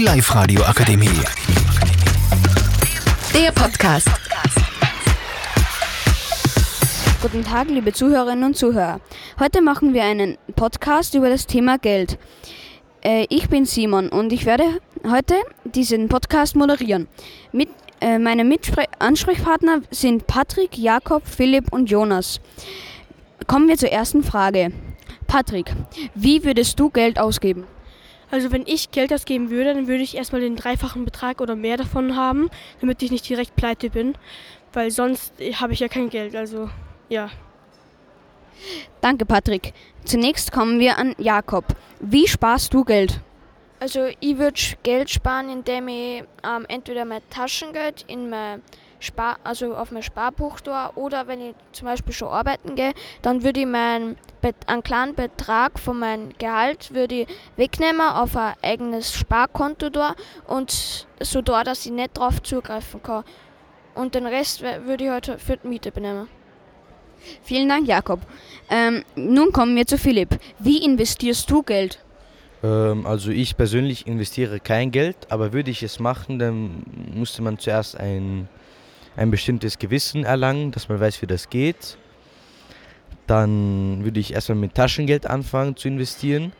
Die Live-Radio Akademie. Der Podcast. Guten Tag, liebe Zuhörerinnen und Zuhörer. Heute machen wir einen Podcast über das Thema Geld. Äh, ich bin Simon und ich werde heute diesen Podcast moderieren. Mit, äh, meine Mitspre Ansprechpartner sind Patrick, Jakob, Philipp und Jonas. Kommen wir zur ersten Frage. Patrick, wie würdest du Geld ausgeben? Also wenn ich Geld ausgeben würde, dann würde ich erstmal den dreifachen Betrag oder mehr davon haben, damit ich nicht direkt pleite bin, weil sonst habe ich ja kein Geld. Also ja. Danke, Patrick. Zunächst kommen wir an Jakob. Wie sparst du Geld? Also ich würde Geld sparen, indem ich ähm, entweder mein Taschengeld in mein Spar also auf mein Sparbuch tue oder wenn ich zum Beispiel schon arbeiten gehe, dann würde ich meinen einen kleinen Betrag von meinem Gehalt würde ich wegnehmen auf ein eigenes Sparkonto da und so da, dass ich nicht drauf zugreifen kann. Und den Rest würde ich heute halt für die Miete benehmen. Vielen Dank, Jakob. Ähm, nun kommen wir zu Philipp. Wie investierst du Geld? Ähm, also ich persönlich investiere kein Geld, aber würde ich es machen, dann müsste man zuerst ein, ein bestimmtes Gewissen erlangen, dass man weiß, wie das geht. Dann würde ich erstmal mit Taschengeld anfangen zu investieren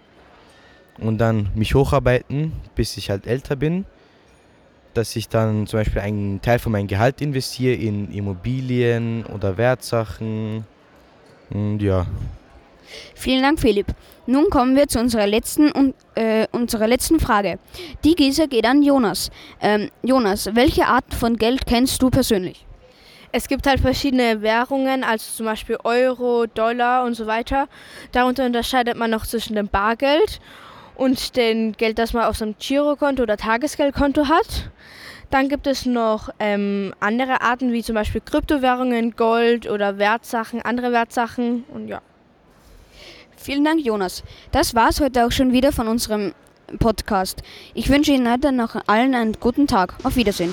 und dann mich hocharbeiten, bis ich halt älter bin. Dass ich dann zum Beispiel einen Teil von meinem Gehalt investiere in Immobilien oder Wertsachen. Und ja. Vielen Dank, Philipp. Nun kommen wir zu unserer letzten, äh, unserer letzten Frage. Die Gese geht an Jonas. Ähm, Jonas, welche Art von Geld kennst du persönlich? Es gibt halt verschiedene Währungen, also zum Beispiel Euro, Dollar und so weiter. Darunter unterscheidet man noch zwischen dem Bargeld und dem Geld, das man auf seinem Girokonto oder Tagesgeldkonto hat. Dann gibt es noch ähm, andere Arten, wie zum Beispiel Kryptowährungen, Gold oder Wertsachen, andere Wertsachen und ja. Vielen Dank, Jonas. Das war es heute auch schon wieder von unserem Podcast. Ich wünsche Ihnen heute noch allen einen guten Tag. Auf Wiedersehen.